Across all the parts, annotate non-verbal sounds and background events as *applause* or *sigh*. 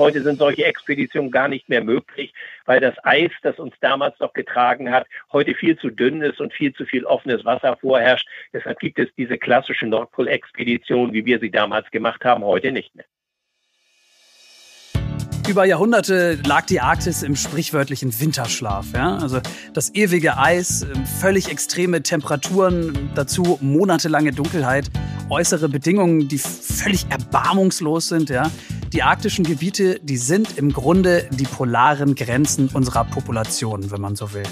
Heute sind solche Expeditionen gar nicht mehr möglich, weil das Eis, das uns damals noch getragen hat, heute viel zu dünn ist und viel zu viel offenes Wasser vorherrscht. Deshalb gibt es diese klassische Nordpolexpedition, wie wir sie damals gemacht haben, heute nicht mehr. Über Jahrhunderte lag die Arktis im sprichwörtlichen Winterschlaf. Ja? Also das ewige Eis, ähm, völlig extreme Temperaturen, dazu monatelange Dunkelheit, äußere Bedingungen, die völlig erbarmungslos sind. Ja? Die arktischen Gebiete, die sind im Grunde die polaren Grenzen unserer Population, wenn man so will.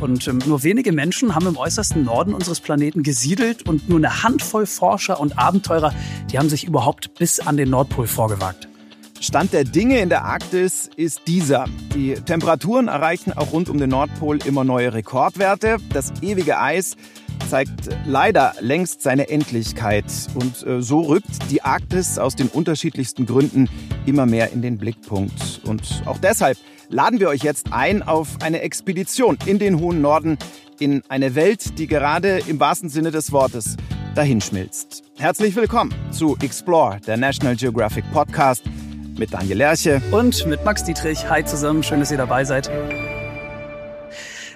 Und ähm, nur wenige Menschen haben im äußersten Norden unseres Planeten gesiedelt und nur eine Handvoll Forscher und Abenteurer, die haben sich überhaupt bis an den Nordpol vorgewagt. Stand der Dinge in der Arktis ist dieser. Die Temperaturen erreichen auch rund um den Nordpol immer neue Rekordwerte. Das ewige Eis zeigt leider längst seine Endlichkeit. Und äh, so rückt die Arktis aus den unterschiedlichsten Gründen immer mehr in den Blickpunkt. Und auch deshalb laden wir euch jetzt ein auf eine Expedition in den hohen Norden, in eine Welt, die gerade im wahrsten Sinne des Wortes dahinschmilzt. Herzlich willkommen zu Explore, der National Geographic Podcast mit Daniel Lerche und mit Max Dietrich. Hi zusammen, schön, dass ihr dabei seid.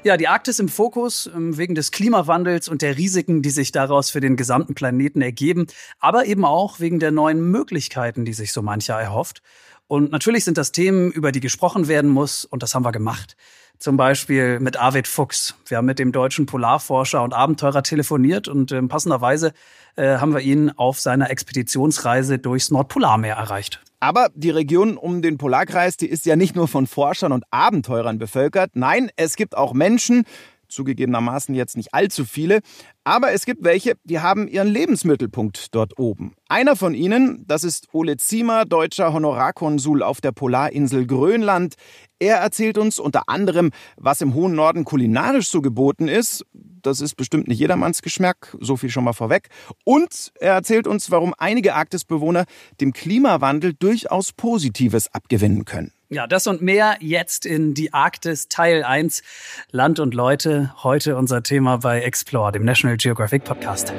Ja, die Arktis im Fokus ähm, wegen des Klimawandels und der Risiken, die sich daraus für den gesamten Planeten ergeben, aber eben auch wegen der neuen Möglichkeiten, die sich so mancher erhofft. Und natürlich sind das Themen, über die gesprochen werden muss, und das haben wir gemacht. Zum Beispiel mit Arvid Fuchs. Wir haben mit dem deutschen Polarforscher und Abenteurer telefoniert und äh, passenderweise äh, haben wir ihn auf seiner Expeditionsreise durchs Nordpolarmeer erreicht. Aber die Region um den Polarkreis, die ist ja nicht nur von Forschern und Abenteurern bevölkert. Nein, es gibt auch Menschen, zugegebenermaßen jetzt nicht allzu viele, aber es gibt welche, die haben ihren Lebensmittelpunkt dort oben. Einer von ihnen, das ist Ole Ziemer, deutscher Honorarkonsul auf der Polarinsel Grönland. Er erzählt uns unter anderem, was im hohen Norden kulinarisch so geboten ist. Das ist bestimmt nicht jedermanns Geschmack, so viel schon mal vorweg. Und er erzählt uns, warum einige Arktisbewohner dem Klimawandel durchaus Positives abgewinnen können. Ja, das und mehr jetzt in die Arktis Teil 1. Land und Leute. Heute unser Thema bei Explore, dem National Geographic Podcast.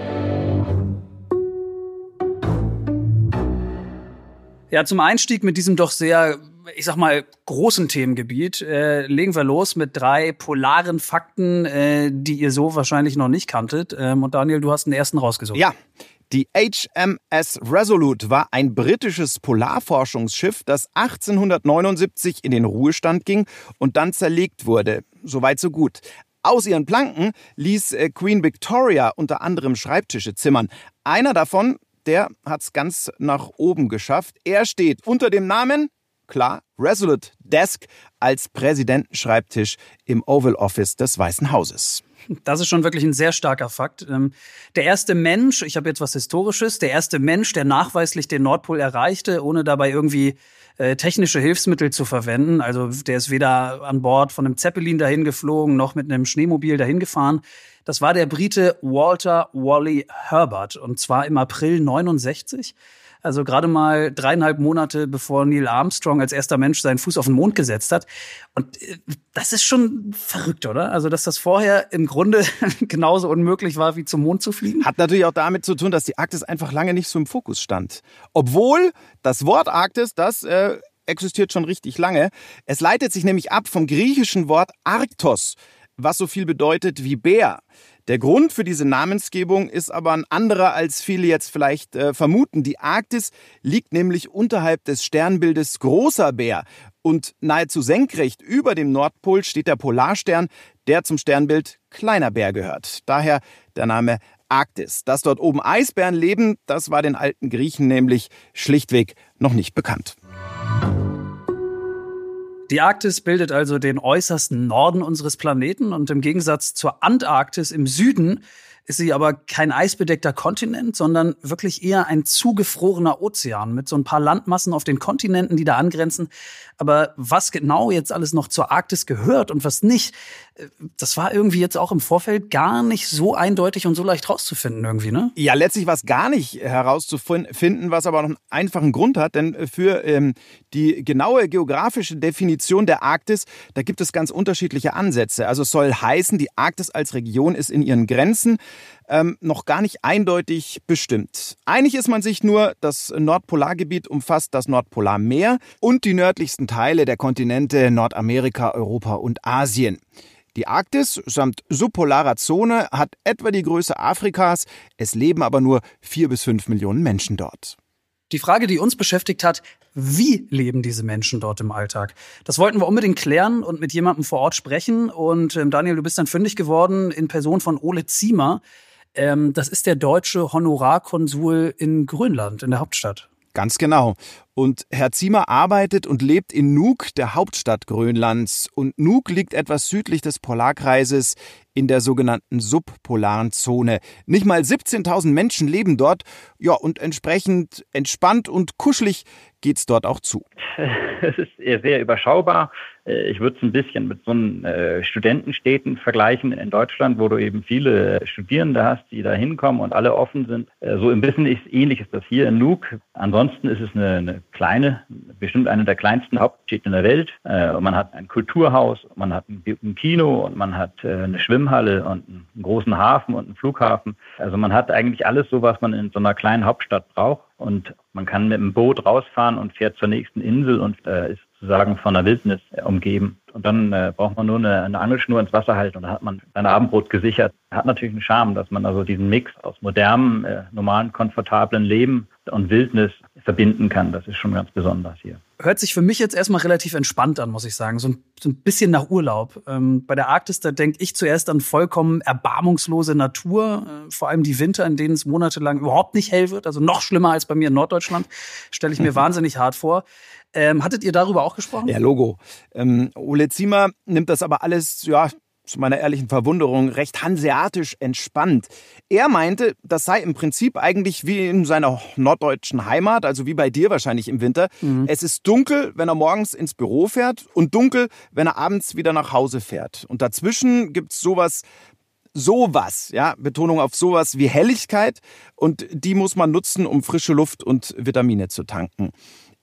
Ja, zum Einstieg mit diesem doch sehr, ich sag mal, großen Themengebiet äh, legen wir los mit drei polaren Fakten, äh, die ihr so wahrscheinlich noch nicht kanntet. Ähm, und Daniel, du hast den ersten rausgesucht. Ja, die HMS Resolute war ein britisches Polarforschungsschiff, das 1879 in den Ruhestand ging und dann zerlegt wurde. Soweit so gut. Aus ihren Planken ließ äh, Queen Victoria unter anderem Schreibtische zimmern. Einer davon, der hat's ganz nach oben geschafft. Er steht unter dem Namen, klar, Resolute Desk als Präsidentenschreibtisch im Oval Office des Weißen Hauses. Das ist schon wirklich ein sehr starker Fakt. Ähm, der erste Mensch, ich habe jetzt was Historisches, der erste Mensch, der nachweislich den Nordpol erreichte, ohne dabei irgendwie äh, technische Hilfsmittel zu verwenden. Also der ist weder an Bord von einem Zeppelin dahin geflogen, noch mit einem Schneemobil dahin gefahren. Das war der Brite Walter Wally Herbert und zwar im April 69. Also gerade mal dreieinhalb Monate bevor Neil Armstrong als erster Mensch seinen Fuß auf den Mond gesetzt hat. Und äh, das ist schon verrückt, oder? Also, dass das vorher im Grunde *laughs* genauso unmöglich war, wie zum Mond zu fliegen. Hat natürlich auch damit zu tun, dass die Arktis einfach lange nicht so im Fokus stand. Obwohl das Wort Arktis, das äh, existiert schon richtig lange. Es leitet sich nämlich ab vom griechischen Wort Arktos, was so viel bedeutet wie Bär. Der Grund für diese Namensgebung ist aber ein anderer, als viele jetzt vielleicht äh, vermuten. Die Arktis liegt nämlich unterhalb des Sternbildes Großer Bär und nahezu senkrecht über dem Nordpol steht der Polarstern, der zum Sternbild Kleiner Bär gehört. Daher der Name Arktis. Dass dort oben Eisbären leben, das war den alten Griechen nämlich schlichtweg noch nicht bekannt. Die Arktis bildet also den äußersten Norden unseres Planeten und im Gegensatz zur Antarktis im Süden ist sie aber kein eisbedeckter Kontinent, sondern wirklich eher ein zugefrorener Ozean mit so ein paar Landmassen auf den Kontinenten, die da angrenzen. Aber was genau jetzt alles noch zur Arktis gehört und was nicht, das war irgendwie jetzt auch im Vorfeld gar nicht so eindeutig und so leicht rauszufinden irgendwie, ne? Ja, letztlich war es gar nicht herauszufinden, was aber noch einen einfachen Grund hat, denn für ähm, die genaue geografische Definition der Arktis, da gibt es ganz unterschiedliche Ansätze. Also es soll heißen, die Arktis als Region ist in ihren Grenzen ähm, noch gar nicht eindeutig bestimmt. Einig ist man sich nur, das Nordpolargebiet umfasst das Nordpolarmeer und die nördlichsten Teile der Kontinente Nordamerika, Europa und Asien. Die Arktis samt subpolarer Zone hat etwa die Größe Afrikas, es leben aber nur vier bis fünf Millionen Menschen dort. Die Frage, die uns beschäftigt hat, wie leben diese Menschen dort im Alltag? Das wollten wir unbedingt klären und mit jemandem vor Ort sprechen. Und ähm, Daniel, du bist dann fündig geworden in Person von Ole Ziemer. Ähm, das ist der deutsche Honorarkonsul in Grönland, in der Hauptstadt. Ganz genau. Und Herr Ziemer arbeitet und lebt in Nuuk, der Hauptstadt Grönlands. Und Nuuk liegt etwas südlich des Polarkreises in der sogenannten subpolaren Zone. Nicht mal 17.000 Menschen leben dort. Ja, und entsprechend entspannt und kuschelig geht's dort auch zu. *laughs* Es ist sehr überschaubar. Äh, ich würde es ein bisschen mit so einen äh, Studentenstädten vergleichen in Deutschland, wo du eben viele Studierende hast, die da hinkommen und alle offen sind. Äh, so ein bisschen ist, ähnlich ist das hier in Nuuk. Ansonsten ist es eine, eine kleine, bestimmt eine der kleinsten Hauptstädte in der Welt. Und man hat ein Kulturhaus, man hat ein Kino und man hat eine Schwimmhalle und einen großen Hafen und einen Flughafen. Also man hat eigentlich alles so, was man in so einer kleinen Hauptstadt braucht. Und man kann mit dem Boot rausfahren und fährt zur nächsten Insel und äh, ist sozusagen von der Wildnis äh, umgeben. Und dann äh, braucht man nur eine, eine Angelschnur ins Wasser halten und dann hat man sein Abendbrot gesichert. Hat natürlich einen Charme, dass man also diesen Mix aus modernem, äh, normalen, komfortablen Leben und Wildnis verbinden kann. Das ist schon ganz besonders hier. Hört sich für mich jetzt erstmal relativ entspannt an, muss ich sagen. So ein, so ein bisschen nach Urlaub. Ähm, bei der Arktis, da denke ich zuerst an vollkommen erbarmungslose Natur. Äh, vor allem die Winter, in denen es monatelang überhaupt nicht hell wird. Also noch schlimmer als bei mir in Norddeutschland. Stelle ich mir *laughs* wahnsinnig hart vor. Ähm, hattet ihr darüber auch gesprochen? Ja, Logo. Ähm, Ole Ziemer nimmt das aber alles, ja, zu meiner ehrlichen Verwunderung recht hanseatisch entspannt. Er meinte, das sei im Prinzip eigentlich wie in seiner norddeutschen Heimat, also wie bei dir wahrscheinlich im Winter. Mhm. Es ist dunkel, wenn er morgens ins Büro fährt und dunkel, wenn er abends wieder nach Hause fährt. Und dazwischen gibt es sowas sowas, ja, Betonung auf sowas wie Helligkeit und die muss man nutzen, um frische Luft und Vitamine zu tanken.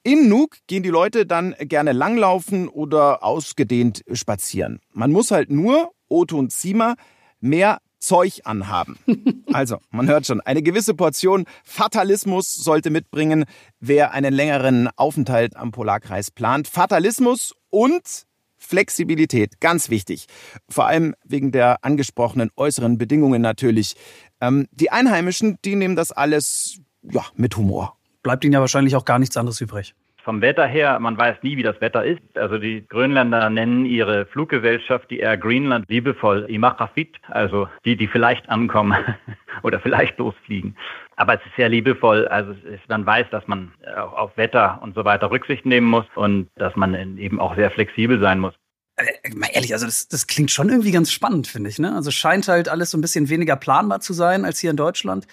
In Nuuk gehen die Leute dann gerne langlaufen oder ausgedehnt spazieren. Man muss halt nur, Otto und Zima, mehr Zeug anhaben. *laughs* Also, man hört schon, eine gewisse Portion Fatalismus sollte mitbringen, wer einen längeren Aufenthalt am Polarkreis plant. Fatalismus und Flexibilität, ganz wichtig. Vor allem wegen der angesprochenen äußeren Bedingungen natürlich. Ähm, die Einheimischen, die nehmen das alles ja, mit Humor bleibt ihnen ja wahrscheinlich auch gar nichts anderes übrig. Vom Wetter her, man weiß nie, wie das Wetter ist. Also die Grönländer nennen ihre Fluggesellschaft, die Air Greenland, liebevoll Imachafit, also die, die vielleicht ankommen *laughs* oder vielleicht losfliegen. Aber es ist sehr liebevoll. Also ist, man weiß, dass man auf Wetter und so weiter Rücksicht nehmen muss und dass man eben auch sehr flexibel sein muss. Äh, mal ehrlich, also das, das klingt schon irgendwie ganz spannend, finde ich. Ne? Also scheint halt alles so ein bisschen weniger planbar zu sein als hier in Deutschland.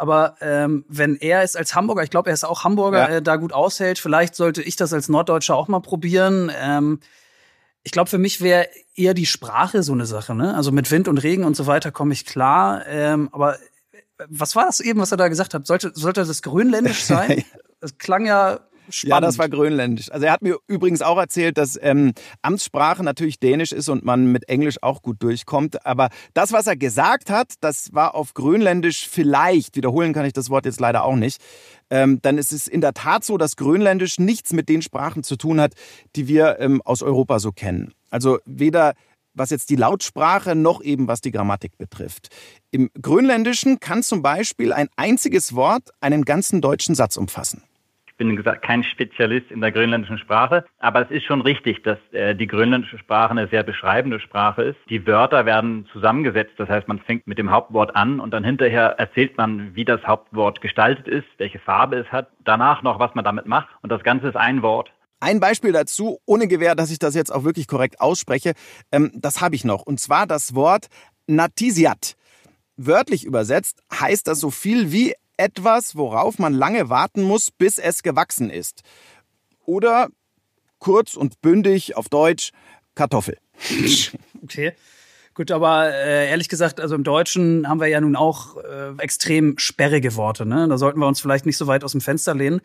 Aber ähm, wenn er es als Hamburger, ich glaube, er ist auch Hamburger, ja. äh, da gut aushält, vielleicht sollte ich das als Norddeutscher auch mal probieren. Ähm, ich glaube, für mich wäre eher die Sprache so eine Sache. Ne? Also mit Wind und Regen und so weiter komme ich klar. Ähm, aber äh, was war das eben, was er da gesagt hat? Sollte, sollte das grönländisch *laughs* sein? Das klang ja Spannend. Ja, das war grönländisch. Also er hat mir übrigens auch erzählt, dass ähm, Amtssprache natürlich Dänisch ist und man mit Englisch auch gut durchkommt. Aber das, was er gesagt hat, das war auf Grönländisch vielleicht, wiederholen kann ich das Wort jetzt leider auch nicht, ähm, dann ist es in der Tat so, dass Grönländisch nichts mit den Sprachen zu tun hat, die wir ähm, aus Europa so kennen. Also weder was jetzt die Lautsprache noch eben was die Grammatik betrifft. Im Grönländischen kann zum Beispiel ein einziges Wort einen ganzen deutschen Satz umfassen bin kein Spezialist in der grönländischen Sprache, aber es ist schon richtig, dass äh, die grönländische Sprache eine sehr beschreibende Sprache ist. Die Wörter werden zusammengesetzt, das heißt, man fängt mit dem Hauptwort an und dann hinterher erzählt man, wie das Hauptwort gestaltet ist, welche Farbe es hat, danach noch, was man damit macht und das Ganze ist ein Wort. Ein Beispiel dazu, ohne Gewähr, dass ich das jetzt auch wirklich korrekt ausspreche, ähm, das habe ich noch. Und zwar das Wort Natisiat. Wörtlich übersetzt heißt das so viel wie etwas, worauf man lange warten muss, bis es gewachsen ist. Oder kurz und bündig auf Deutsch Kartoffel. *laughs* Okay. Gut, aber äh, ehrlich gesagt, also im Deutschen haben wir ja nun auch äh, extrem sperrige Worte. Ne? Da sollten wir uns vielleicht nicht so weit aus dem Fenster lehnen.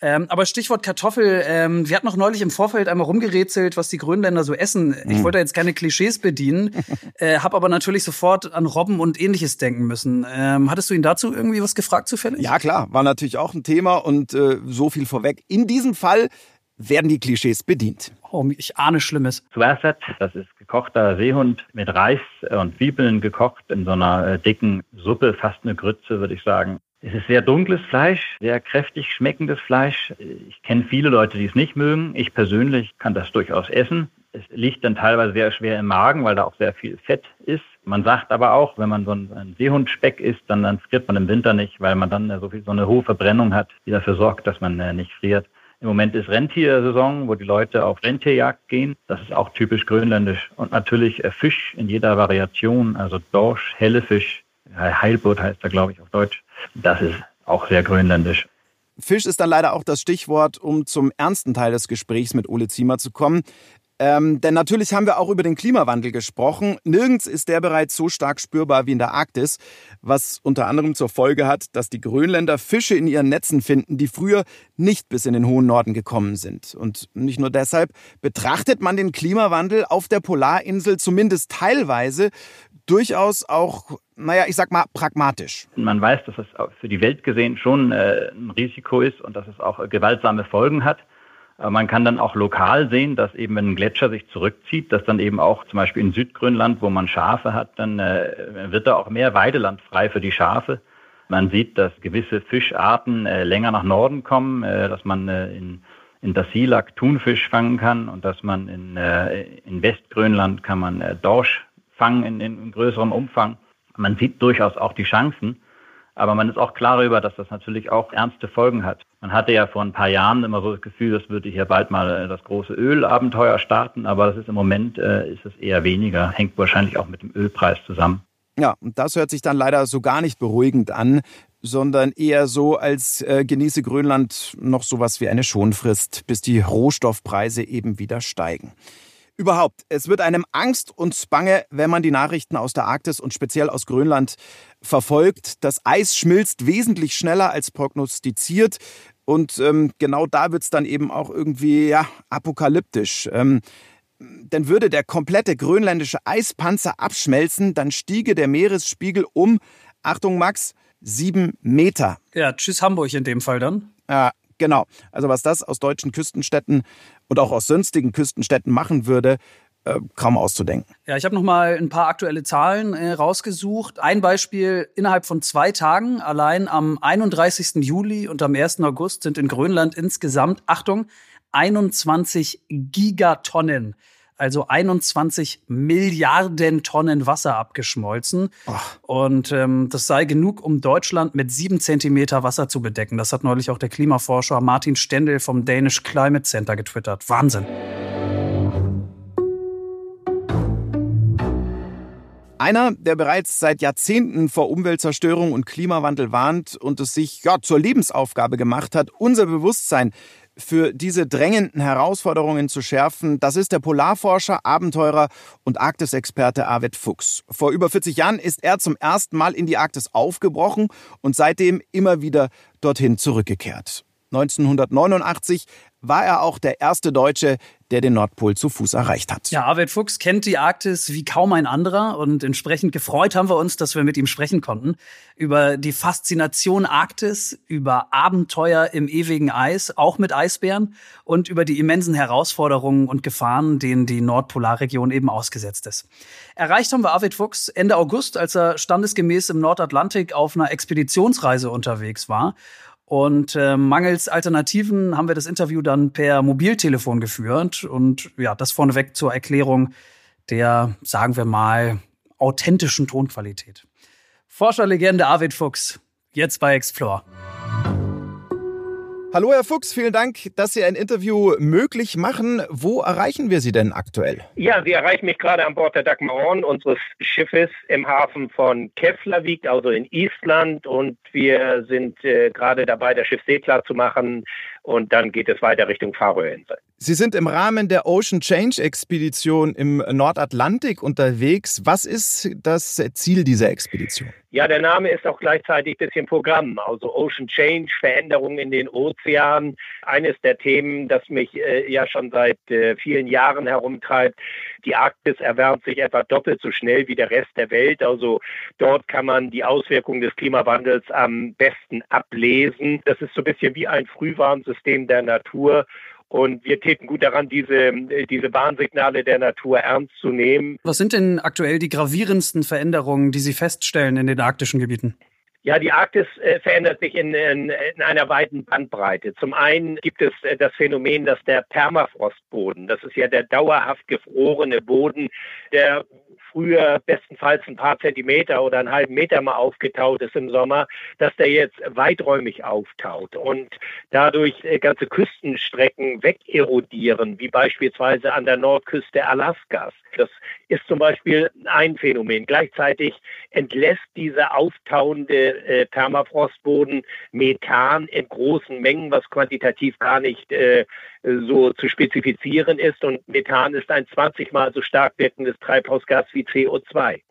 Ähm, aber Stichwort Kartoffel, ähm, wir hatten noch neulich im Vorfeld einmal rumgerätselt, was die Grönländer so essen. Ich mhm. wollte jetzt keine Klischees bedienen, *laughs* äh, habe aber natürlich sofort an Robben und ähnliches denken müssen. Ähm, hattest du ihn dazu irgendwie was gefragt zufällig? Ja klar, war natürlich auch ein Thema und äh, so viel vorweg. In diesem Fall werden die Klischees bedient. Oh, ich ahne Schlimmes. Suasat, das ist gekochter Seehund mit Reis und Zwiebeln gekocht in so einer äh, dicken Suppe, fast eine Grütze, würde ich sagen. Es ist sehr dunkles Fleisch, sehr kräftig schmeckendes Fleisch. Ich kenne viele Leute, die es nicht mögen. Ich persönlich kann das durchaus essen. Es liegt dann teilweise sehr schwer im Magen, weil da auch sehr viel Fett ist. Man sagt aber auch, wenn man so ein Seehundspeck isst, dann, dann friert man im Winter nicht, weil man dann so, viel, so eine hohe Verbrennung hat, die dafür sorgt, dass man äh, nicht friert. Im Moment ist Rentiersaison, wo die Leute auf Rentierjagd gehen. Das ist auch typisch grönländisch. Und natürlich äh, Fisch in jeder Variation, also Dorsch, Hellefisch, Heilbutt heißt er, glaube ich, auf Deutsch. Das ist auch sehr grönländisch. Fisch ist dann leider auch das Stichwort, um zum ernsten Teil des Gesprächs mit Ole Ziemer zu kommen. Ähm, denn natürlich haben wir auch über den Klimawandel gesprochen. Nirgends ist der bereits so stark spürbar wie in der Arktis, was unter anderem zur Folge hat, dass die Grönländer Fische in ihren Netzen finden, die früher nicht bis in den hohen Norden gekommen sind. Und nicht nur deshalb betrachtet man den Klimawandel auf der Polarinsel zumindest teilweise durchaus auch, naja, ich sag mal, pragmatisch. Man weiß, dass es für die Welt gesehen schon äh, ein Risiko ist und dass es auch gewaltsame Folgen hat. Man kann dann auch lokal sehen, dass eben, wenn ein Gletscher sich zurückzieht, dass dann eben auch zum Beispiel in Südgrönland, wo man Schafe hat, dann äh, wird da auch mehr Weideland frei für die Schafe. Man sieht, dass gewisse Fischarten äh, länger nach Norden kommen, äh, dass man äh, in, in Dasilak Thunfisch fangen kann und dass man in, äh, in Westgrönland kann man äh, Dorsch fangen in, in größerem Umfang. Man sieht durchaus auch die Chancen, aber man ist auch klar darüber, dass das natürlich auch ernste Folgen hat. Man hatte ja vor ein paar Jahren immer so das Gefühl, das würde hier bald mal äh, das große Ölabenteuer starten, aber das ist im Moment äh, ist es eher weniger, hängt wahrscheinlich auch mit dem Ölpreis zusammen. Ja, und das hört sich dann leider so gar nicht beruhigend an, sondern eher so, als äh, genieße Grönland noch sowas wie eine Schonfrist, bis die Rohstoffpreise eben wieder steigen. Überhaupt, es wird einem Angst und Bange, wenn man die Nachrichten aus der Arktis und speziell aus Grönland verfolgt. Das Eis schmilzt wesentlich schneller als prognostiziert. Und ähm, genau da wird es dann eben auch irgendwie ja, apokalyptisch. Ähm, denn würde der komplette grönländische Eispanzer abschmelzen, dann stiege der Meeresspiegel um, Achtung Max, sieben Meter. Ja, tschüss Hamburg in dem Fall dann. Ja, genau. Also was das aus deutschen Küstenstädten und auch aus sonstigen Küstenstädten machen würde, äh, kaum auszudenken. Ja, ich habe noch mal ein paar aktuelle Zahlen äh, rausgesucht. Ein Beispiel: Innerhalb von zwei Tagen, allein am 31. Juli und am 1. August, sind in Grönland insgesamt, Achtung, 21 Gigatonnen also 21 Milliarden Tonnen Wasser abgeschmolzen. Ach. Und ähm, das sei genug, um Deutschland mit sieben Zentimeter Wasser zu bedecken. Das hat neulich auch der Klimaforscher Martin Stendel vom Danish Climate Center getwittert. Wahnsinn. Einer, der bereits seit Jahrzehnten vor Umweltzerstörung und Klimawandel warnt und es sich ja, zur Lebensaufgabe gemacht hat, unser Bewusstsein für diese drängenden Herausforderungen zu schärfen, das ist der Polarforscher, Abenteurer und Arktisexperte Arvid Fuchs. Vor über 40 Jahren ist er zum ersten Mal in die Arktis aufgebrochen und seitdem immer wieder dorthin zurückgekehrt. 1989 war er auch der erste Deutsche, der den Nordpol zu Fuß erreicht hat. Ja, Arvid Fuchs kennt die Arktis wie kaum ein anderer und entsprechend gefreut haben wir uns, dass wir mit ihm sprechen konnten über die Faszination Arktis, über Abenteuer im ewigen Eis, auch mit Eisbären und über die immensen Herausforderungen und Gefahren, denen die Nordpolarregion eben ausgesetzt ist. Erreicht haben wir Arvid Fuchs Ende August, als er standesgemäß im Nordatlantik auf einer Expeditionsreise unterwegs war und äh, mangels Alternativen haben wir das Interview dann per Mobiltelefon geführt. Und ja, das vorneweg zur Erklärung der, sagen wir mal, authentischen Tonqualität. Forscherlegende Arvid Fuchs, jetzt bei Explore. Hallo Herr Fuchs, vielen Dank, dass Sie ein Interview möglich machen. Wo erreichen wir Sie denn aktuell? Ja, Sie erreichen mich gerade an Bord der Dagmaron, unseres Schiffes im Hafen von Keflavik, also in Island. Und wir sind äh, gerade dabei, das Schiff seeklar zu machen. Und dann geht es weiter Richtung Färöerinseln. Sie sind im Rahmen der Ocean Change Expedition im Nordatlantik unterwegs. Was ist das Ziel dieser Expedition? Ja, der Name ist auch gleichzeitig ein bisschen Programm. Also Ocean Change, Veränderungen in den Ozeanen. Eines der Themen, das mich äh, ja schon seit äh, vielen Jahren herumtreibt. Die Arktis erwärmt sich etwa doppelt so schnell wie der Rest der Welt. Also dort kann man die Auswirkungen des Klimawandels am besten ablesen. Das ist so ein bisschen wie ein Frühwarnsystem der Natur. Und wir täten gut daran, diese, diese Warnsignale der Natur ernst zu nehmen. Was sind denn aktuell die gravierendsten Veränderungen, die Sie feststellen in den arktischen Gebieten? Ja, die Arktis äh, verändert sich in, in, in, einer weiten Bandbreite. Zum einen gibt es äh, das Phänomen, dass der Permafrostboden, das ist ja der dauerhaft gefrorene Boden, der früher bestenfalls ein paar Zentimeter oder einen halben Meter mal aufgetaut ist im Sommer, dass der jetzt weiträumig auftaut und dadurch äh, ganze Küstenstrecken wegerodieren, wie beispielsweise an der Nordküste Alaskas. Das ist zum Beispiel ein Phänomen. Gleichzeitig entlässt dieser auftauende äh, Permafrostboden Methan in großen Mengen, was quantitativ gar nicht äh, so zu spezifizieren ist. Und Methan ist ein 20 mal so stark wirkendes Treibhausgas wie CO2.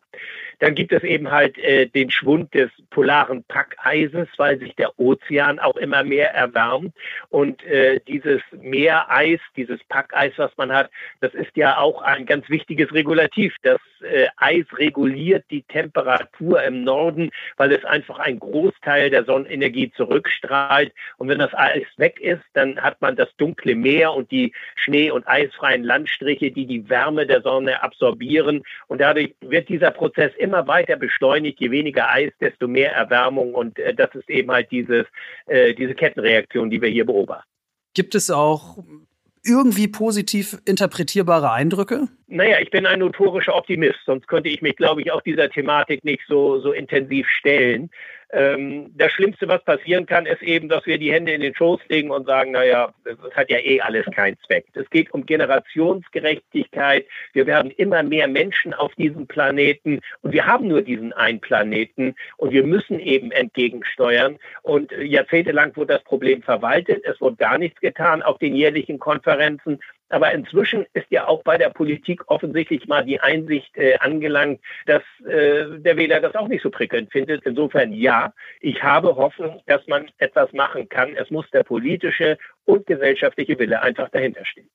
Dann gibt es eben halt äh, den Schwund des polaren Packeises, weil sich der Ozean auch immer mehr erwärmt. Und äh, dieses Meereis, dieses Packeis, was man hat, das ist ja auch ein ganz wichtiges Regulativ. Das äh, Eis reguliert die Temperatur im Norden, weil es einfach einen Großteil der Sonnenenergie zurückstrahlt. Und wenn das Eis weg ist, dann hat man das dunkle Meer und die schnee- und eisfreien Landstriche, die die Wärme der Sonne absorbieren. Und dadurch wird dieser Prozess immer immer weiter beschleunigt. Je weniger Eis, desto mehr Erwärmung. Und äh, das ist eben halt dieses, äh, diese Kettenreaktion, die wir hier beobachten. Gibt es auch irgendwie positiv interpretierbare Eindrücke? Naja, ich bin ein notorischer Optimist, sonst könnte ich mich, glaube ich, auch dieser Thematik nicht so, so intensiv stellen. Ähm, das Schlimmste, was passieren kann, ist eben, dass wir die Hände in den Schoß legen und sagen, naja, das hat ja eh alles keinen Zweck. Es geht um Generationsgerechtigkeit. Wir werden immer mehr Menschen auf diesem Planeten und wir haben nur diesen einen Planeten und wir müssen eben entgegensteuern. Und jahrzehntelang wurde das Problem verwaltet. Es wurde gar nichts getan auf den jährlichen Konferenzen. Aber inzwischen ist ja auch bei der Politik offensichtlich mal die Einsicht äh, angelangt, dass äh, der Wähler das auch nicht so prickelnd findet. Insofern ja, ich habe Hoffnung, dass man etwas machen kann. Es muss der politische und gesellschaftliche Wille einfach dahinter stehen.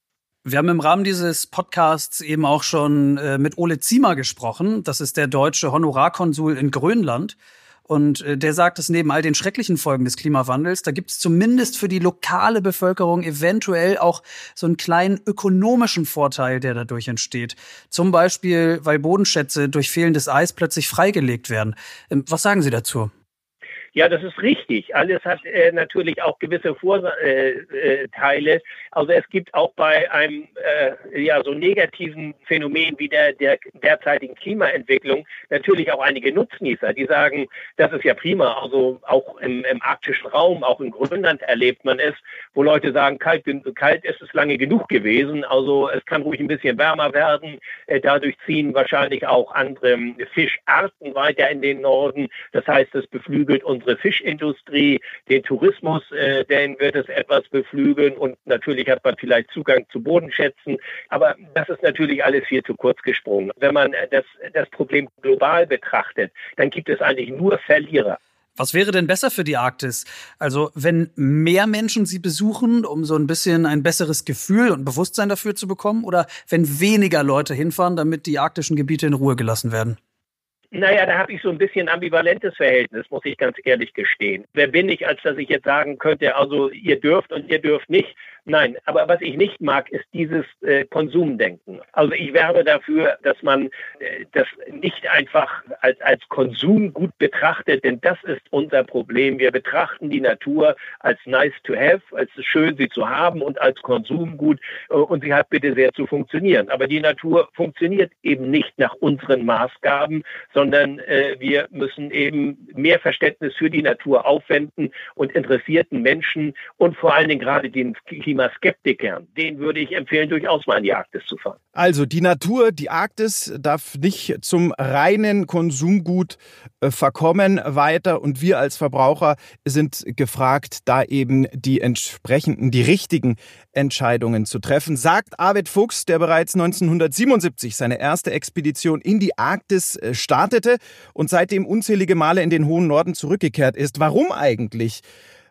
Wir haben im Rahmen dieses Podcasts eben auch schon äh, mit Ole Ziemer gesprochen. Das ist der deutsche Honorarkonsul in Grönland. Und äh, der sagt, dass neben all den schrecklichen Folgen des Klimawandels, da gibt es zumindest für die lokale Bevölkerung eventuell auch so einen kleinen ökonomischen Vorteil, der dadurch entsteht. Zum Beispiel, weil Bodenschätze durch fehlendes Eis plötzlich freigelegt werden. Ähm, was sagen Sie dazu? Ja, das ist richtig. Alles hat äh, natürlich auch gewisse Vorteile. Äh, äh, also es gibt auch bei einem äh, ja, so negativen Phänomen wie der, der derzeitigen Klimaentwicklung natürlich auch einige Nutznießer, die sagen, das ist ja prima. Also auch im, im arktischen Raum, auch in Grönland erlebt man es, wo Leute sagen, kalt, kalt ist es lange genug gewesen. Also es kann ruhig ein bisschen wärmer werden. Äh, dadurch ziehen wahrscheinlich auch andere Fischarten weiter in den Norden. Das heißt, es beflügelt uns unsere Fischindustrie, den Tourismus, äh, den wird es etwas beflügeln und natürlich hat man vielleicht Zugang zu Bodenschätzen. Aber das ist natürlich alles viel zu kurz gesprungen. Wenn man das, das Problem global betrachtet, dann gibt es eigentlich nur Verlierer. Was wäre denn besser für die Arktis? Also, wenn mehr Menschen sie besuchen, um so ein bisschen ein besseres Gefühl und Bewusstsein dafür zu bekommen, oder wenn weniger Leute hinfahren, damit die arktischen Gebiete in Ruhe gelassen werden? Naja, da habe ich so ein bisschen ambivalentes Verhältnis, muss ich ganz ehrlich gestehen. Wer bin ich, als dass ich jetzt sagen könnte, also ihr dürft und ihr dürft nicht. Nein, aber was ich nicht mag, ist dieses äh, Konsumdenken. Also ich werbe dafür, dass man äh, das nicht einfach als, als Konsumgut betrachtet, denn das ist unser Problem. Wir betrachten die Natur als nice to have, als schön sie zu haben und als Konsumgut äh, und sie hat bitte sehr zu funktionieren. Aber die Natur funktioniert eben nicht nach unseren Maßgaben, sondern äh, wir müssen eben mehr Verständnis für die Natur aufwenden und interessierten Menschen und vor allen Dingen gerade den Klimaskeptikern, denen würde ich empfehlen, durchaus mal in die Arktis zu fahren. Also die Natur, die Arktis darf nicht zum reinen Konsumgut äh, verkommen weiter und wir als Verbraucher sind gefragt, da eben die entsprechenden, die richtigen Entscheidungen zu treffen, sagt Arvid Fuchs, der bereits 1977 seine erste Expedition in die Arktis äh, startete und seitdem unzählige Male in den hohen Norden zurückgekehrt ist. Warum eigentlich?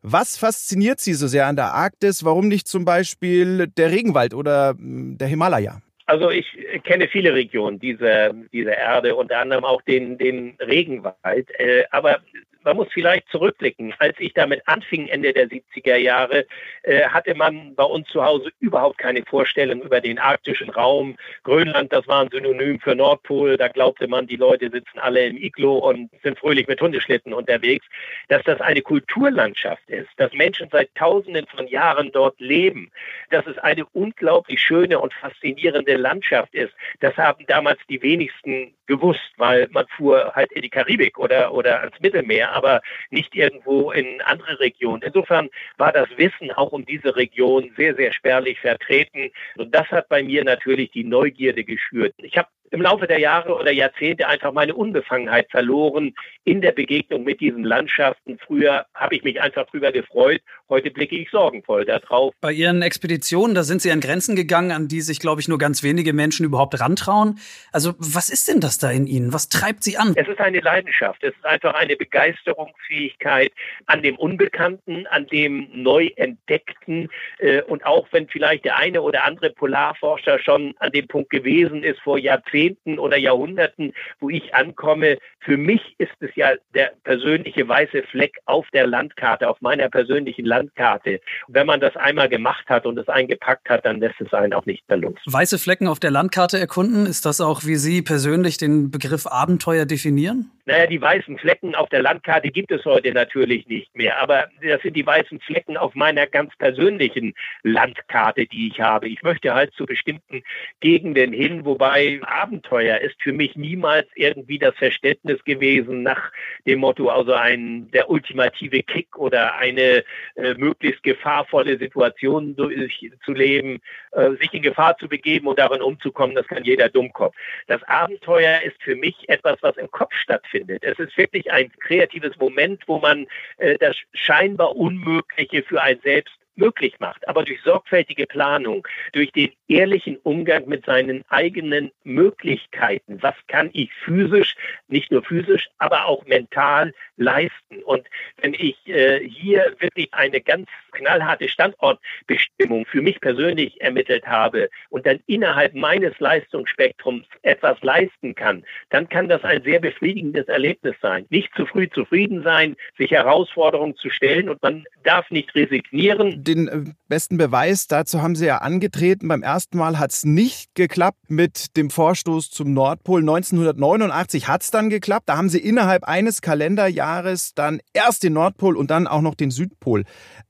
Was fasziniert Sie so sehr an der Arktis? Warum nicht zum Beispiel der Regenwald oder hm, der Himalaya? Also ich kenne viele Regionen dieser, dieser Erde, unter anderem auch den, den Regenwald. Äh, aber man muss vielleicht zurückblicken. Als ich damit anfing, Ende der 70er Jahre, äh, hatte man bei uns zu Hause überhaupt keine Vorstellung über den arktischen Raum. Grönland, das war ein Synonym für Nordpol. Da glaubte man, die Leute sitzen alle im Iglo und sind fröhlich mit Hundeschlitten unterwegs. Dass das eine Kulturlandschaft ist, dass Menschen seit Tausenden von Jahren dort leben, dass es eine unglaublich schöne und faszinierende Landschaft ist, das haben damals die wenigsten gewusst, weil man fuhr halt in die Karibik oder, oder ans Mittelmeer aber nicht irgendwo in andere Regionen. Insofern war das Wissen auch um diese Region sehr, sehr spärlich vertreten. Und das hat bei mir natürlich die Neugierde geschürt. Ich habe im Laufe der Jahre oder Jahrzehnte einfach meine Unbefangenheit verloren in der Begegnung mit diesen Landschaften. Früher habe ich mich einfach drüber gefreut, heute blicke ich sorgenvoll darauf. Bei Ihren Expeditionen, da sind Sie an Grenzen gegangen, an die sich, glaube ich, nur ganz wenige Menschen überhaupt rantrauen. Also was ist denn das da in Ihnen? Was treibt Sie an? Es ist eine Leidenschaft, es ist einfach eine Begeisterungsfähigkeit an dem Unbekannten, an dem neu entdeckten äh, und auch wenn vielleicht der eine oder andere Polarforscher schon an dem Punkt gewesen ist vor Jahrzehnten oder Jahrhunderten, wo ich ankomme. Für mich ist es ja der persönliche weiße Fleck auf der Landkarte, auf meiner persönlichen Landkarte. Und wenn man das einmal gemacht hat und es eingepackt hat, dann lässt es einen auch nicht mehr los. Weiße Flecken auf der Landkarte erkunden, ist das auch, wie Sie persönlich den Begriff Abenteuer definieren? Naja, die weißen Flecken auf der Landkarte gibt es heute natürlich nicht mehr, aber das sind die weißen Flecken auf meiner ganz persönlichen Landkarte, die ich habe. Ich möchte halt zu bestimmten Gegenden hin, wobei Abenteuer ist für mich niemals irgendwie das Verständnis gewesen nach dem Motto, also ein der ultimative Kick oder eine äh, möglichst gefahrvolle Situation durchzuleben, äh, sich in Gefahr zu begeben und darin umzukommen, das kann jeder Dummkopf. Das Abenteuer ist für mich etwas, was im Kopf stattfindet stattfindet. Es ist wirklich ein kreatives Moment, wo man äh, das scheinbar Unmögliche für ein selbst möglich macht. Aber durch sorgfältige Planung, durch den ehrlichen Umgang mit seinen eigenen Möglichkeiten, was kann ich physisch, nicht nur physisch, aber auch mental leisten. Und wenn ich äh, hier wirklich eine ganz knallharte Standortbestimmung für mich persönlich ermittelt habe und dann innerhalb meines Leistungsspektrums etwas leisten kann, dann kann das ein sehr befriedigendes Erlebnis sein. Nicht zu früh zufrieden sein, sich Herausforderungen zu stellen und man darf nicht resignieren. Den äh, besten Beweis dazu haben Sie ja angetreten. Beim ersten Mal hat es nicht geklappt mit dem Vorstoß zum Nordpol. 1989 hat es dann geklappt. Da haben Sie innerhalb eines Kalenderjahres dann erst den Nordpol und dann auch noch den Südpol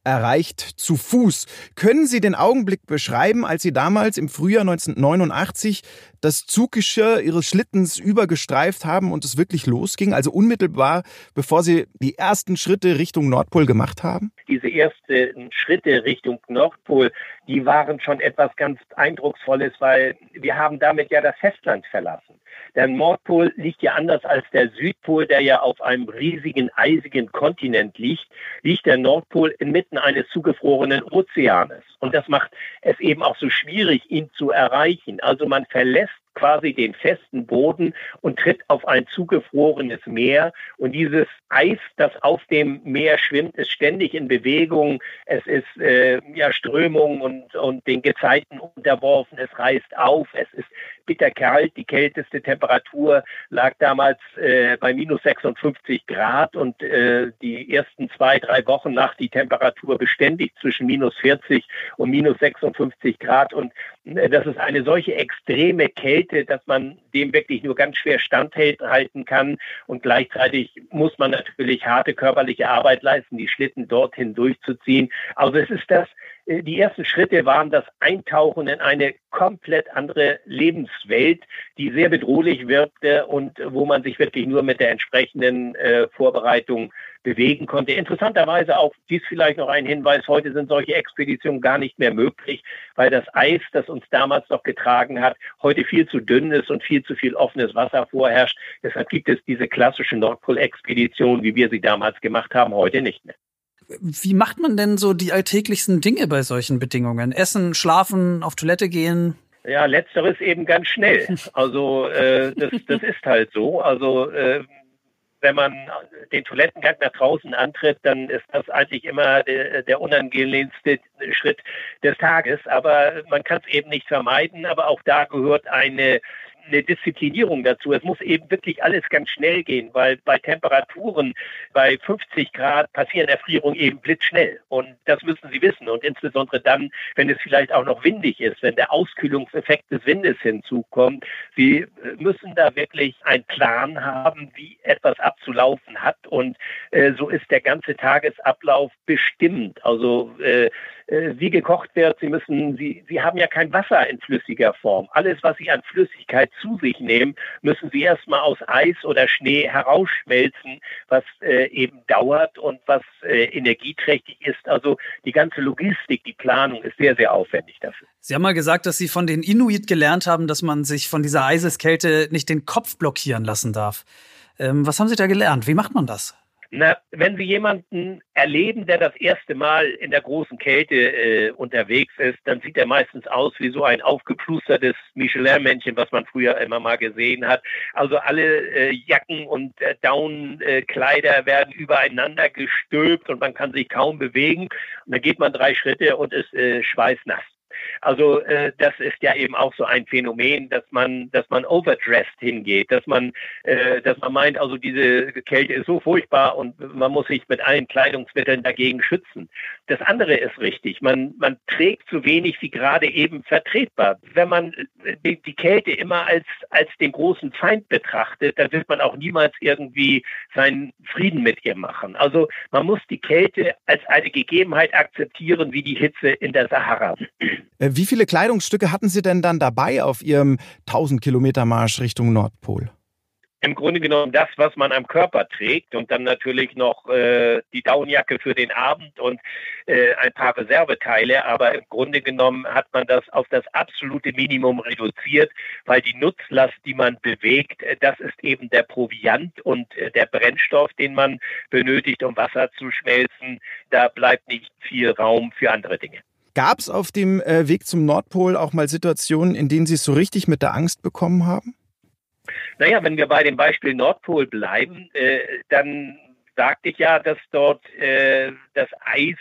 erreicht zu Fuß. Können Sie den Augenblick beschreiben, als Sie damals im Frühjahr 1989 das Zuggeschirr Ihres Schlittens übergestreift haben und es wirklich losging? Also unmittelbar, bevor Sie die ersten Schritte Richtung Nordpol gemacht haben? Diese ersten Schritte Richtung Nordpol, die waren schon etwas ganz Eindrucksvolles, weil wir haben damit ja das Festland verlassen. Der Nordpol liegt ja anders als der Südpol, der ja auf einem riesigen eisigen Kontinent liegt, liegt der Nordpol inmitten eines zugefrorenen Ozeanes. Und das macht es eben auch so schwierig, ihn zu erreichen. Also man verlässt life quasi den festen Boden und tritt auf ein zugefrorenes Meer. Und dieses Eis, das auf dem Meer schwimmt, ist ständig in Bewegung. Es ist äh, ja Strömung und, und den Gezeiten unterworfen. Es reißt auf. Es ist bitterkalt. Die kälteste Temperatur lag damals äh, bei minus 56 Grad und äh, die ersten zwei, drei Wochen nach die Temperatur beständig zwischen minus 40 und minus 56 Grad. Und äh, das ist eine solche extreme Kälte, dass man dem wirklich nur ganz schwer standhalten kann. Und gleichzeitig muss man natürlich harte körperliche Arbeit leisten, die Schlitten dorthin durchzuziehen. Also es ist das äh, die ersten Schritte waren das Eintauchen in eine komplett andere Lebenswelt, die sehr bedrohlich wirkte und wo man sich wirklich nur mit der entsprechenden äh, Vorbereitung bewegen konnte. Interessanterweise auch dies vielleicht noch ein Hinweis, heute sind solche Expeditionen gar nicht mehr möglich, weil das Eis, das uns damals noch getragen hat, heute viel zu dünn ist und viel zu viel offenes Wasser vorherrscht. Deshalb gibt es diese klassische Nordpol-Expedition, wie wir sie damals gemacht haben, heute nicht mehr. Wie macht man denn so die alltäglichsten Dinge bei solchen Bedingungen? Essen, schlafen, auf Toilette gehen? Ja, letzteres eben ganz schnell. Also äh, das, das ist halt so. Also äh, wenn man den Toilettengang nach draußen antritt, dann ist das eigentlich immer der, der unangenehmste Schritt des Tages. Aber man kann es eben nicht vermeiden. Aber auch da gehört eine eine Disziplinierung dazu. Es muss eben wirklich alles ganz schnell gehen, weil bei Temperaturen bei 50 Grad passieren Erfrierungen eben blitzschnell. Und das müssen Sie wissen. Und insbesondere dann, wenn es vielleicht auch noch windig ist, wenn der Auskühlungseffekt des Windes hinzukommt. Sie müssen da wirklich einen Plan haben, wie etwas abzulaufen hat. Und äh, so ist der ganze Tagesablauf bestimmt. Also äh, äh, wie gekocht wird. Sie müssen, Sie, Sie haben ja kein Wasser in flüssiger Form. Alles, was Sie an Flüssigkeit zu sich nehmen, müssen Sie erstmal aus Eis oder Schnee herausschmelzen, was äh, eben dauert und was äh, energieträchtig ist. Also die ganze Logistik, die Planung ist sehr, sehr aufwendig dafür. Sie haben mal gesagt, dass Sie von den Inuit gelernt haben, dass man sich von dieser Eiseskälte nicht den Kopf blockieren lassen darf. Ähm, was haben Sie da gelernt? Wie macht man das? Na, wenn Sie jemanden erleben, der das erste Mal in der großen Kälte äh, unterwegs ist, dann sieht er meistens aus wie so ein aufgeplustertes Michelin-Männchen, was man früher immer mal gesehen hat. Also alle äh, Jacken und äh, Downkleider werden übereinander gestülpt und man kann sich kaum bewegen. Und dann geht man drei Schritte und ist äh, schweißnass. Also äh, das ist ja eben auch so ein Phänomen, dass man, dass man overdressed hingeht, dass man, äh, dass man meint, also diese Kälte ist so furchtbar und man muss sich mit allen Kleidungsmitteln dagegen schützen. Das andere ist richtig. Man, man trägt zu wenig wie gerade eben vertretbar. Wenn man die, die Kälte immer als, als den großen Feind betrachtet, dann wird man auch niemals irgendwie seinen Frieden mit ihr machen. Also man muss die Kälte als eine Gegebenheit akzeptieren, wie die Hitze in der Sahara. Äh, wie viele Kleidungsstücke hatten Sie denn dann dabei auf Ihrem 1000 Kilometer Marsch Richtung Nordpol? Im Grunde genommen das, was man am Körper trägt und dann natürlich noch äh, die Daunenjacke für den Abend und äh, ein paar Reserveteile. Aber im Grunde genommen hat man das auf das absolute Minimum reduziert, weil die Nutzlast, die man bewegt, äh, das ist eben der Proviant und äh, der Brennstoff, den man benötigt, um Wasser zu schmelzen. Da bleibt nicht viel Raum für andere Dinge. Gab es auf dem äh, Weg zum Nordpol auch mal Situationen, in denen Sie es so richtig mit der Angst bekommen haben? Naja, wenn wir bei dem Beispiel Nordpol bleiben, äh, dann sagte ich ja, dass dort äh, das Eis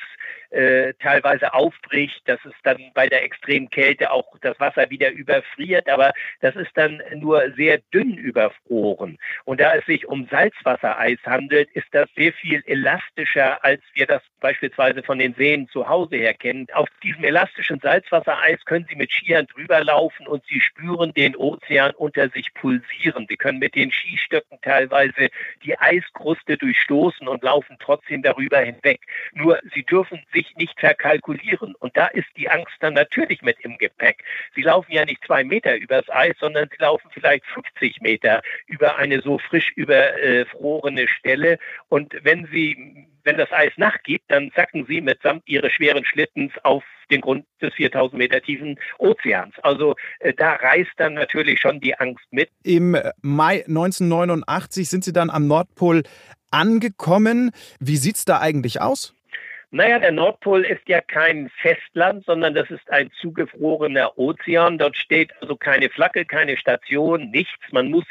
äh, teilweise aufbricht, dass es dann bei der extremen Kälte auch das Wasser wieder überfriert, aber das ist dann nur sehr dünn überfroren. Und da es sich um Salzwassereis handelt, ist das sehr viel elastischer, als wir das beispielsweise von den Seen zu Hause her kennen. Auf diesem elastischen Salzwassereis können Sie mit Skiern drüber laufen und Sie spüren den Ozean unter sich pulsieren. Sie können mit den Skistöcken teilweise die Eiskruste durchstoßen und laufen trotzdem darüber hinweg. Nur Sie dürfen sich sich nicht verkalkulieren. Und da ist die Angst dann natürlich mit im Gepäck. Sie laufen ja nicht zwei Meter übers Eis, sondern sie laufen vielleicht 50 Meter über eine so frisch überfrorene Stelle. Und wenn sie wenn das Eis nachgibt, dann sacken sie mitsamt ihres schweren Schlittens auf den Grund des 4000 Meter tiefen Ozeans. Also äh, da reißt dann natürlich schon die Angst mit. Im Mai 1989 sind Sie dann am Nordpol angekommen. Wie sieht es da eigentlich aus? Naja, der Nordpol ist ja kein Festland, sondern das ist ein zugefrorener Ozean. Dort steht also keine Flagge, keine Station, nichts. Man muss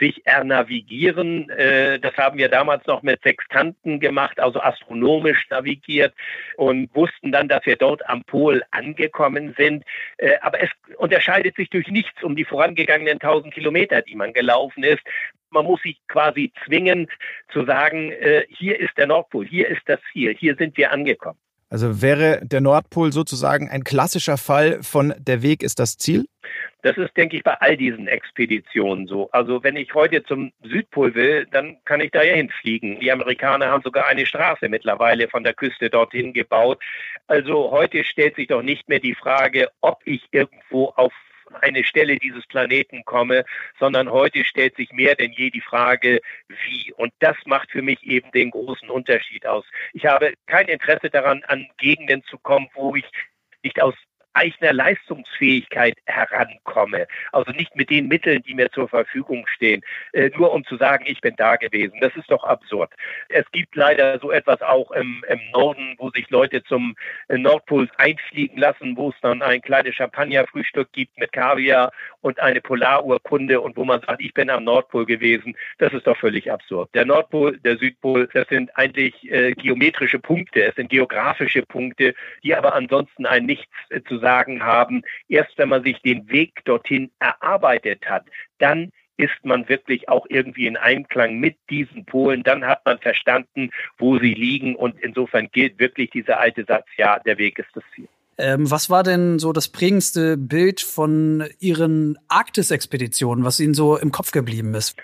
sich ernavigieren. Äh, das haben wir damals noch mit Sextanten gemacht, also astronomisch navigiert und wussten dann, dass wir dort am Pol angekommen sind. Äh, aber es unterscheidet sich durch nichts um die vorangegangenen 1000 Kilometer, die man gelaufen ist. Man muss sich quasi zwingen zu sagen, äh, hier ist der Nordpol, hier ist das Ziel, hier sind wir angekommen. Also wäre der Nordpol sozusagen ein klassischer Fall von der Weg ist das Ziel? Das ist, denke ich, bei all diesen Expeditionen so. Also wenn ich heute zum Südpol will, dann kann ich da ja hinfliegen. Die Amerikaner haben sogar eine Straße mittlerweile von der Küste dorthin gebaut. Also heute stellt sich doch nicht mehr die Frage, ob ich irgendwo auf eine Stelle dieses Planeten komme, sondern heute stellt sich mehr denn je die Frage, wie. Und das macht für mich eben den großen Unterschied aus. Ich habe kein Interesse daran, an Gegenden zu kommen, wo ich nicht aus eigener Leistungsfähigkeit herankomme. Also nicht mit den Mitteln, die mir zur Verfügung stehen, äh, nur um zu sagen, ich bin da gewesen. Das ist doch absurd. Es gibt leider so etwas auch im, im Norden, wo sich Leute zum äh, Nordpol einfliegen lassen, wo es dann ein kleines Champagnerfrühstück gibt mit Kaviar und eine Polarurkunde und wo man sagt, ich bin am Nordpol gewesen. Das ist doch völlig absurd. Der Nordpol, der Südpol, das sind eigentlich äh, geometrische Punkte, es sind geografische Punkte, die aber ansonsten ein Nichts äh, zu sagen haben. Erst wenn man sich den Weg dorthin erarbeitet hat, dann ist man wirklich auch irgendwie in Einklang mit diesen Polen. Dann hat man verstanden, wo sie liegen. Und insofern gilt wirklich dieser alte Satz, ja, der Weg ist das Ziel. Ähm, was war denn so das prägendste Bild von Ihren Arktis-Expeditionen, was Ihnen so im Kopf geblieben ist?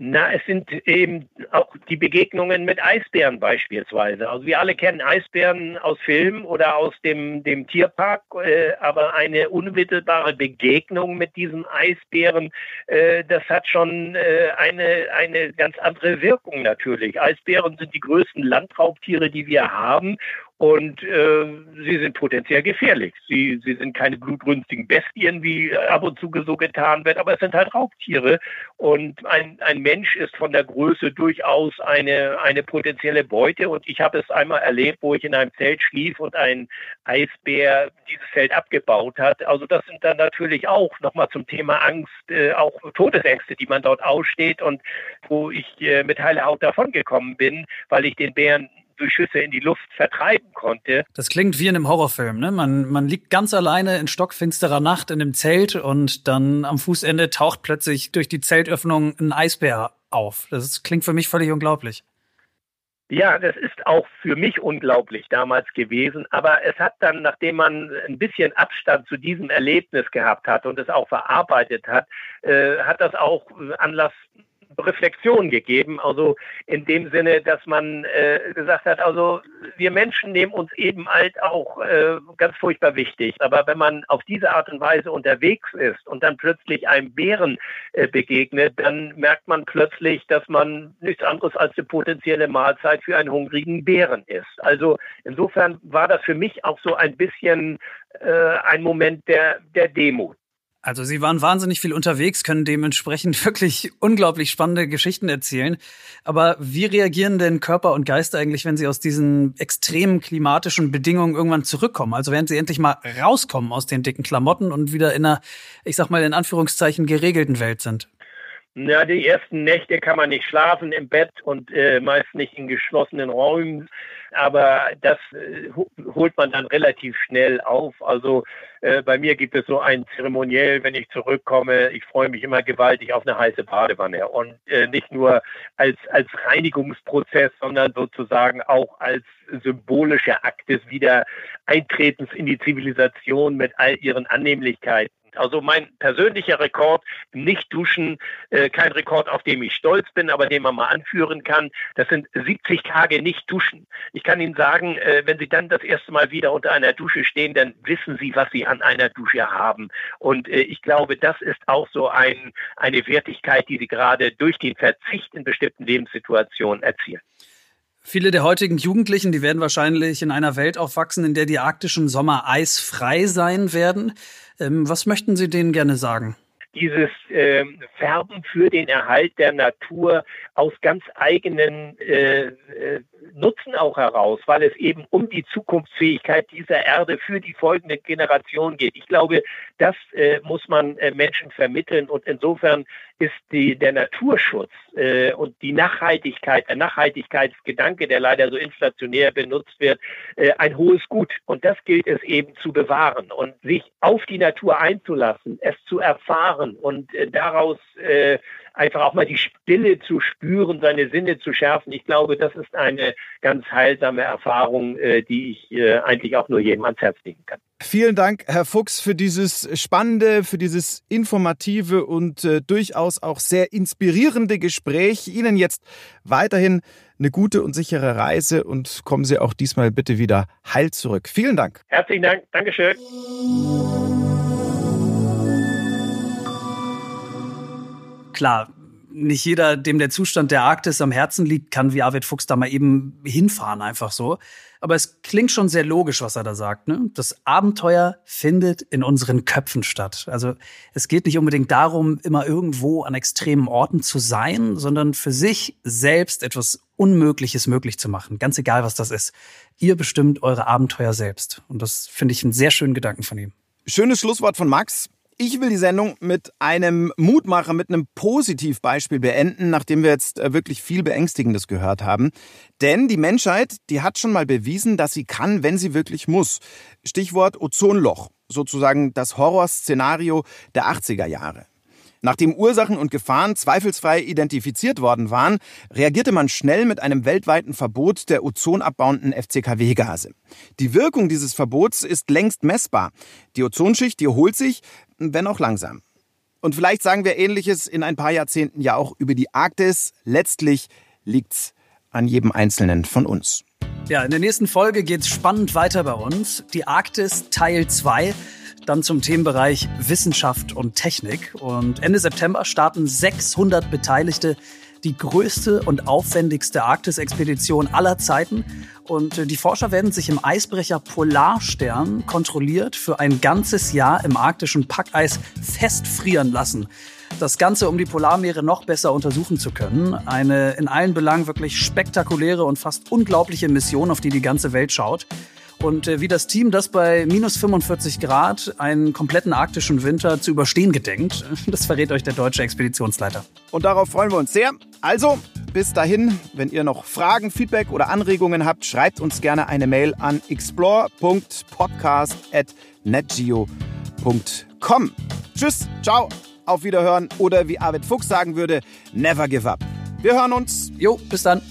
Na, es sind eben auch die Begegnungen mit Eisbären beispielsweise. Also wir alle kennen Eisbären aus Filmen oder aus dem, dem Tierpark, äh, aber eine unmittelbare Begegnung mit diesen Eisbären, äh, das hat schon äh, eine, eine ganz andere Wirkung natürlich. Eisbären sind die größten Landraubtiere, die wir haben und äh, sie sind potenziell gefährlich. Sie, sie sind keine blutrünstigen Bestien, wie ab und zu so getan wird, aber es sind halt Raubtiere. Und ein, ein Mensch ist von der Größe durchaus eine, eine potenzielle Beute. Und ich habe es einmal erlebt, wo ich in einem Zelt schlief und ein Eisbär dieses Zelt abgebaut hat. Also das sind dann natürlich auch nochmal zum Thema Angst, äh, auch Todesängste, die man dort aussteht und wo ich äh, mit heiler Haut davongekommen bin, weil ich den Bären durch Schüsse in die Luft vertreiben konnte. Das klingt wie in einem Horrorfilm, ne? Man, man liegt ganz alleine in stockfinsterer Nacht in einem Zelt und dann am Fußende taucht plötzlich durch die Zeltöffnung ein Eisbär auf. Das klingt für mich völlig unglaublich. Ja, das ist auch für mich unglaublich damals gewesen. Aber es hat dann, nachdem man ein bisschen Abstand zu diesem Erlebnis gehabt hat und es auch verarbeitet hat, äh, hat das auch Anlass Reflexion gegeben. Also in dem Sinne, dass man äh, gesagt hat, also wir Menschen nehmen uns eben halt auch äh, ganz furchtbar wichtig. Aber wenn man auf diese Art und Weise unterwegs ist und dann plötzlich einem Bären äh, begegnet, dann merkt man plötzlich, dass man nichts anderes als eine potenzielle Mahlzeit für einen hungrigen Bären ist. Also insofern war das für mich auch so ein bisschen äh, ein Moment der, der Demut. Also Sie waren wahnsinnig viel unterwegs, können dementsprechend *laughs* wirklich unglaublich spannende Geschichten erzählen. Aber wie reagieren denn Körper und Geist eigentlich, wenn sie aus diesen extremen klimatischen Bedingungen irgendwann zurückkommen? Also wenn sie endlich mal rauskommen aus den dicken Klamotten und wieder in einer, ich sag mal in Anführungszeichen, geregelten Welt sind? Ja, die ersten Nächte kann man nicht schlafen im Bett und äh, meist nicht in geschlossenen Räumen aber das äh, holt man dann relativ schnell auf. Also äh, bei mir gibt es so ein Zeremoniell, wenn ich zurückkomme. Ich freue mich immer gewaltig auf eine heiße Badewanne und äh, nicht nur als, als Reinigungsprozess, sondern sozusagen auch als symbolischer Akt des Wiedereintretens in die Zivilisation mit all ihren Annehmlichkeiten. Also mein persönlicher Rekord, nicht duschen, äh, kein Rekord, auf dem ich stolz bin, aber den man mal anführen kann. Das sind 70 Tage nicht duschen. Ich kann Ihnen sagen, äh, wenn Sie dann das erste Mal wieder unter einer Dusche stehen, dann wissen Sie, was Sie an einer Dusche haben. Und äh, ich glaube, das ist auch so ein, eine Wertigkeit, die Sie gerade durch den Verzicht in bestimmten Lebenssituationen erzielen. Viele der heutigen Jugendlichen, die werden wahrscheinlich in einer Welt aufwachsen, in der die arktischen Sommer eisfrei sein werden. Ähm, was möchten Sie denen gerne sagen? dieses äh, Färben für den Erhalt der Natur aus ganz eigenen äh, äh, Nutzen auch heraus, weil es eben um die Zukunftsfähigkeit dieser Erde für die folgende Generation geht. Ich glaube, das äh, muss man äh, Menschen vermitteln und insofern ist die, der Naturschutz äh, und die Nachhaltigkeit, der Nachhaltigkeitsgedanke, der leider so inflationär benutzt wird, äh, ein hohes Gut. Und das gilt es eben zu bewahren und sich auf die Natur einzulassen, es zu erfahren und äh, daraus äh, einfach auch mal die Stille zu spüren, seine Sinne zu schärfen. Ich glaube, das ist eine ganz heilsame Erfahrung, äh, die ich äh, eigentlich auch nur jedem ans Herz legen kann. Vielen Dank, Herr Fuchs, für dieses spannende, für dieses informative und äh, durchaus auch sehr inspirierende Gespräch. Ihnen jetzt weiterhin eine gute und sichere Reise und kommen Sie auch diesmal bitte wieder heil zurück. Vielen Dank. Herzlichen Dank. Dankeschön. Klar, nicht jeder, dem der Zustand der Arktis am Herzen liegt, kann wie Arvid Fuchs da mal eben hinfahren, einfach so. Aber es klingt schon sehr logisch, was er da sagt. Ne? Das Abenteuer findet in unseren Köpfen statt. Also es geht nicht unbedingt darum, immer irgendwo an extremen Orten zu sein, sondern für sich selbst etwas Unmögliches möglich zu machen. Ganz egal, was das ist. Ihr bestimmt eure Abenteuer selbst. Und das finde ich einen sehr schönen Gedanken von ihm. Schönes Schlusswort von Max. Ich will die Sendung mit einem Mutmacher, mit einem Positivbeispiel beenden, nachdem wir jetzt äh, wirklich viel Beängstigendes gehört haben. Denn die Menschheit, die hat schon mal bewiesen, dass sie kann, wenn sie wirklich muss. Stichwort Ozonloch, sozusagen das Horrorszenario der 80er Jahre. Nachdem Ursachen und Gefahren zweifelsfrei identifiziert worden waren, reagierte man schnell mit einem weltweiten Verbot der ozonabbauenden FCKW-Gase. Die Wirkung dieses Verbots ist längst messbar. Die Ozonschicht, die erholt sich, wenn auch langsam. Und vielleicht sagen wir Ähnliches in ein paar Jahrzehnten ja auch über die Arktis. Letztlich liegt's an jedem Einzelnen von uns. Ja, in der nächsten Folge geht's spannend weiter bei uns. Die Arktis Teil 2 dann zum Themenbereich Wissenschaft und Technik. Und Ende September starten 600 Beteiligte die größte und aufwendigste Arktis-Expedition aller Zeiten. Und äh, die Forscher werden sich im Eisbrecher Polarstern kontrolliert für ein ganzes Jahr im arktischen Packeis festfrieren lassen. Das Ganze, um die Polarmeere noch besser untersuchen zu können. Eine in allen Belangen wirklich spektakuläre und fast unglaubliche Mission, auf die die ganze Welt schaut und äh, wie das Team das bei minus 45 Grad einen kompletten arktischen Winter zu überstehen gedenkt. Das verrät euch der deutsche Expeditionsleiter. Und darauf freuen wir uns sehr. Also, bis dahin, wenn ihr noch Fragen, Feedback oder Anregungen habt, schreibt uns gerne eine Mail an explore.podcast.netgeo.com. Tschüss, ciao, auf Wiederhören oder wie Arvid Fuchs sagen würde, never give up. Wir hören uns. Jo, bis dann.